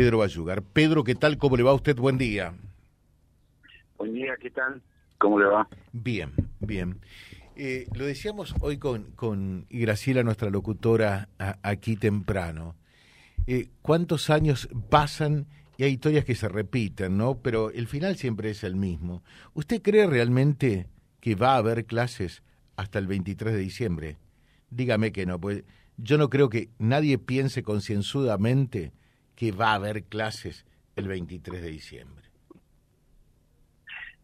Pedro Bayugar. Pedro, ¿qué tal? ¿Cómo le va a usted? Buen día. Buen día, ¿qué tal? ¿Cómo le va? Bien, bien. Eh, lo decíamos hoy con, con Graciela, nuestra locutora, aquí temprano. Eh, ¿Cuántos años pasan y hay historias que se repiten, ¿no? Pero el final siempre es el mismo. ¿Usted cree realmente que va a haber clases hasta el 23 de diciembre? Dígame que no, pues yo no creo que nadie piense concienzudamente que va a haber clases el 23 de diciembre.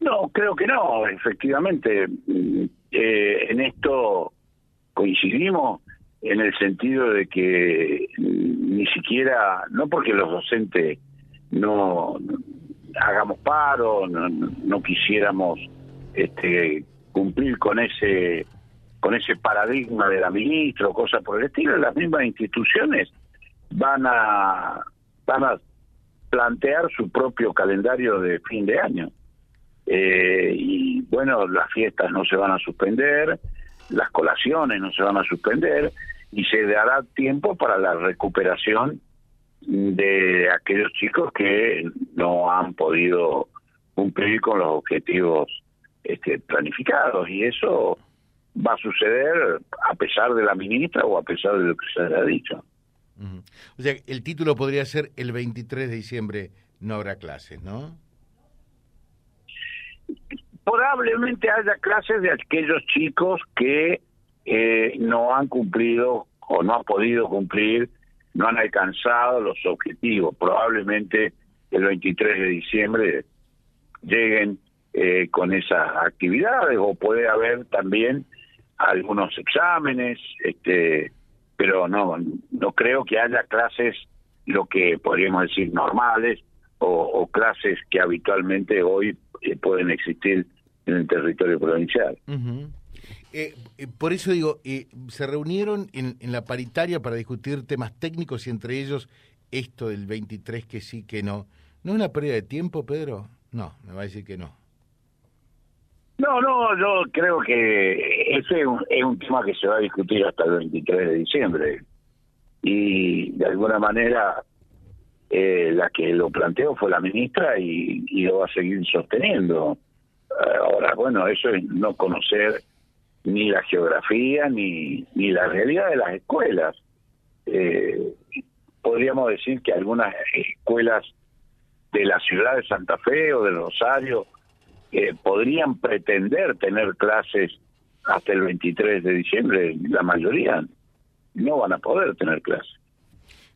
No, creo que no, efectivamente. Eh, en esto coincidimos en el sentido de que ni siquiera, no porque los docentes no, hagamos paro, no, quisiéramos este, cumplir con ese con ese paradigma de la ministra o cosas por el estilo, las mismas instituciones van a van a plantear su propio calendario de fin de año. Eh, y bueno, las fiestas no se van a suspender, las colaciones no se van a suspender y se dará tiempo para la recuperación de aquellos chicos que no han podido cumplir con los objetivos este, planificados y eso va a suceder a pesar de la ministra o a pesar de lo que se ha dicho. O sea, el título podría ser el 23 de diciembre no habrá clases, ¿no? probablemente haya clases de aquellos chicos que eh, no han cumplido o no han podido cumplir, no han alcanzado los objetivos. Probablemente el 23 de diciembre lleguen eh, con esas actividades o puede haber también algunos exámenes, este, pero no, no creo que haya clases lo que podríamos decir normales o, clases que habitualmente hoy eh, pueden existir en el territorio provincial. Eh, por eso digo, eh, se reunieron en, en, la paritaria para discutir temas técnicos y entre ellos esto del 23 que sí, que no. ¿No es una pérdida de tiempo, Pedro? No, me va a decir que no. No, no, yo creo que ese es un, es un tema que se va a discutir hasta el 23 de diciembre. Y de alguna manera la que lo planteó fue la ministra y, y lo va a seguir sosteniendo. Ahora, bueno, eso es no conocer ni la geografía ni, ni la realidad de las escuelas. Eh, podríamos decir que algunas escuelas de la ciudad de Santa Fe o de Rosario eh, podrían pretender tener clases hasta el 23 de diciembre, la mayoría no van a poder tener clases.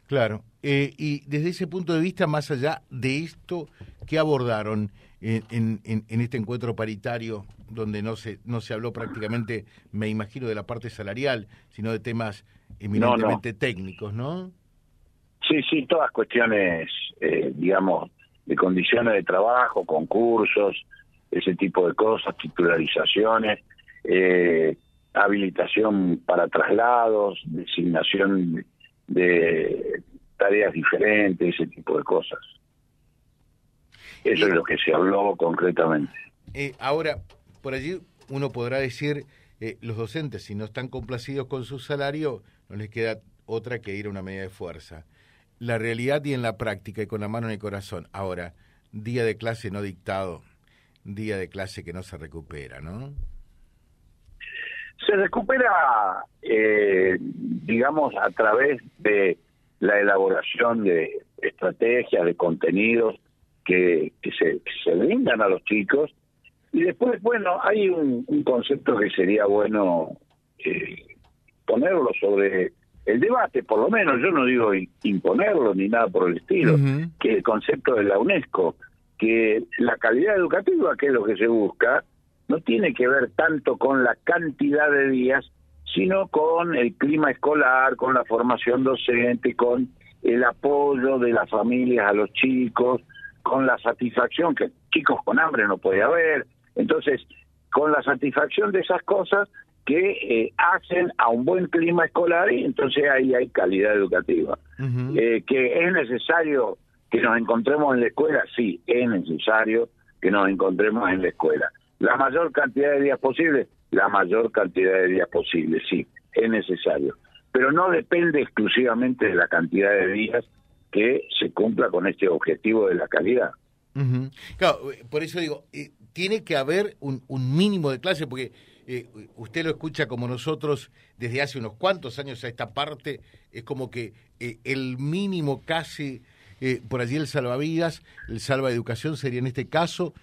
Claro, eh, y desde ese punto de vista, más allá de esto, ¿qué abordaron? en, en, este encuentro paritario donde no se no se habló prácticamente, me imagino, de la parte salarial, sino de temas eminentemente técnicos, ¿no? Sí, sí, todas cuestiones, eh, digamos, de condiciones de trabajo, concursos, ese tipo de cosas, titularizaciones, eh, habilitación para traslados, designación de tareas diferentes, ese tipo de cosas. Eso es lo que se habló concretamente. Eh, ahora, por allí uno podrá decir, eh, los docentes, si no están complacidos con su salario, no les queda otra que ir a una medida de fuerza. La realidad y en la práctica y con la mano en el corazón. Ahora, día de clase no dictado, día de clase que no se recupera, ¿no? Se recupera, eh, digamos, a través de la elaboración de estrategias, de contenidos, que, se, se brindan a los chicos. Y después, bueno, hay un, concepto que sería bueno eh, ponerlo sobre el debate, por lo menos, yo no digo imponerlo ni nada por el estilo, que el concepto de la UNESCO, que la calidad educativa, que es lo que se busca, no tiene que ver tanto con la cantidad de días, sino con el clima escolar, con la formación docente, con el apoyo de las familias a los chicos, con la satisfacción que chicos con hambre no puede haber, entonces con la satisfacción de esas cosas que eh, hacen a un buen clima escolar y entonces ahí hay calidad educativa. Eh, que es necesario que nos encontremos en la escuela, sí, es necesario que nos encontremos en la escuela. La mayor cantidad de días posible, la mayor cantidad de días posible, sí, es necesario. Pero no depende exclusivamente de la cantidad de días que se cumpla con este objetivo de la calidad. Claro, por eso digo, eh, tiene que haber un, mínimo de clase, porque eh, usted lo escucha como nosotros desde hace unos cuantos años a esta parte, es como que eh, el mínimo casi, por allí el salvavidas, el salva educación sería en este caso,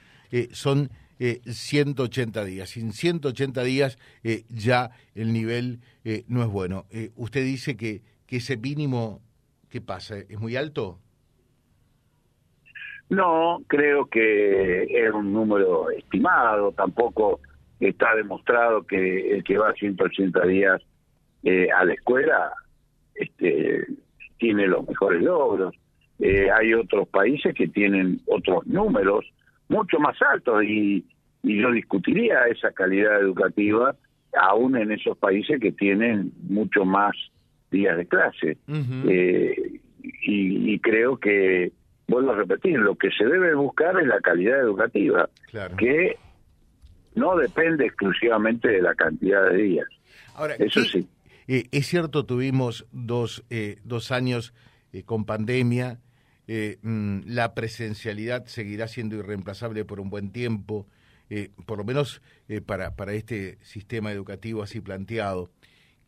son 180 días. Sin 180 días ya el nivel no es bueno. usted dice que, que ese mínimo, ¿qué pasa? ¿Es muy alto? No, creo que es un número estimado, tampoco está demostrado que el que va 180 días eh, a la escuela este, tiene los mejores logros. Eh, hay otros países que tienen otros números mucho más altos y, yo discutiría esa calidad educativa aún en esos países que tienen mucho más días de clase. Eh, y, creo que vuelvo a repetir, lo que se debe buscar es la calidad educativa, que no depende exclusivamente de la cantidad de días. Ahora, Eso sí. Eh, es cierto, tuvimos dos, eh, dos años eh, con pandemia, mm, la presencialidad seguirá siendo irreemplazable por un buen tiempo, por lo menos para, para este sistema educativo así planteado.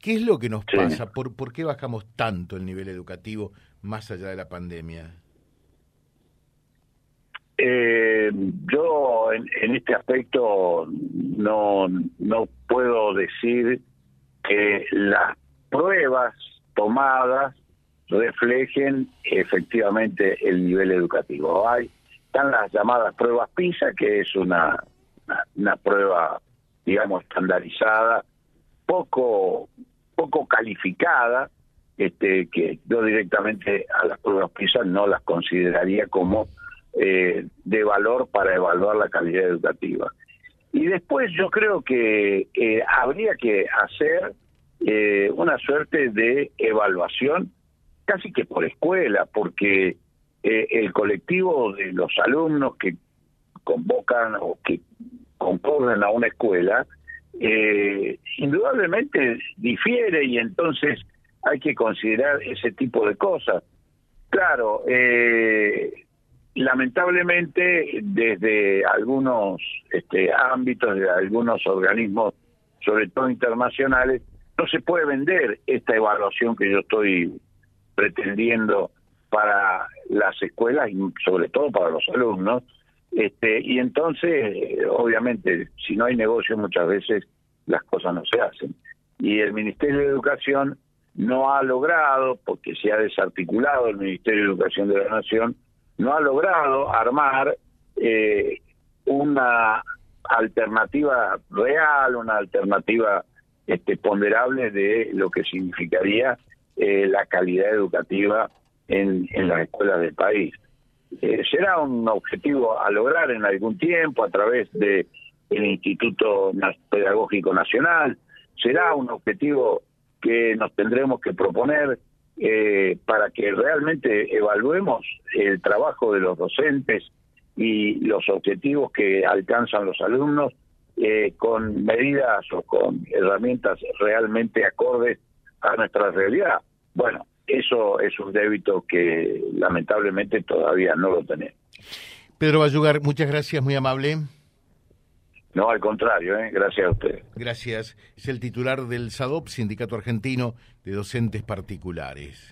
¿Qué es lo que nos pasa? ¿Por, ¿Por qué bajamos tanto el nivel educativo más allá de la pandemia? Eh, yo en, este aspecto no, no puedo decir que las pruebas tomadas reflejen efectivamente el nivel educativo. Hay están las llamadas pruebas PISA, que es una, una, prueba, digamos, estandarizada, poco poco calificada, este, que yo directamente a las pruebas PISA no las consideraría como eh, de valor para evaluar la calidad educativa. Y después yo creo que eh, habría que hacer eh, una suerte de evaluación casi que por escuela, porque el colectivo de los alumnos que convocan o que concurren a una escuela, indudablemente difiere y entonces hay que considerar ese tipo de cosas. Claro, eh, lamentablemente desde algunos este, ámbitos, de algunos organismos, sobre todo internacionales, no se puede vender esta evaluación que yo estoy pretendiendo para las escuelas y sobre todo para los alumnos. Este, y entonces, obviamente, si no hay negocio muchas veces las cosas no se hacen. Y el Ministerio de Educación no ha logrado, porque se ha desarticulado el Ministerio de Educación de la Nación, no ha logrado armar eh, una alternativa real, una alternativa este, ponderable de lo que significaría eh, la calidad educativa en, las escuelas del país. Eh, será un objetivo a lograr en algún tiempo a través de Instituto Pedagógico Nacional, será un objetivo que nos tendremos que proponer eh, para que realmente evaluemos el trabajo de los docentes y los objetivos que alcanzan los alumnos eh, con medidas o con herramientas realmente acordes a nuestra realidad. Bueno, eso es un débito que lamentablemente todavía no lo tenemos. Pedro Bayugar, muchas gracias, muy amable. No, al contrario, ¿eh? gracias a usted. Gracias. Es el titular del SADOP, Sindicato Argentino de Docentes Particulares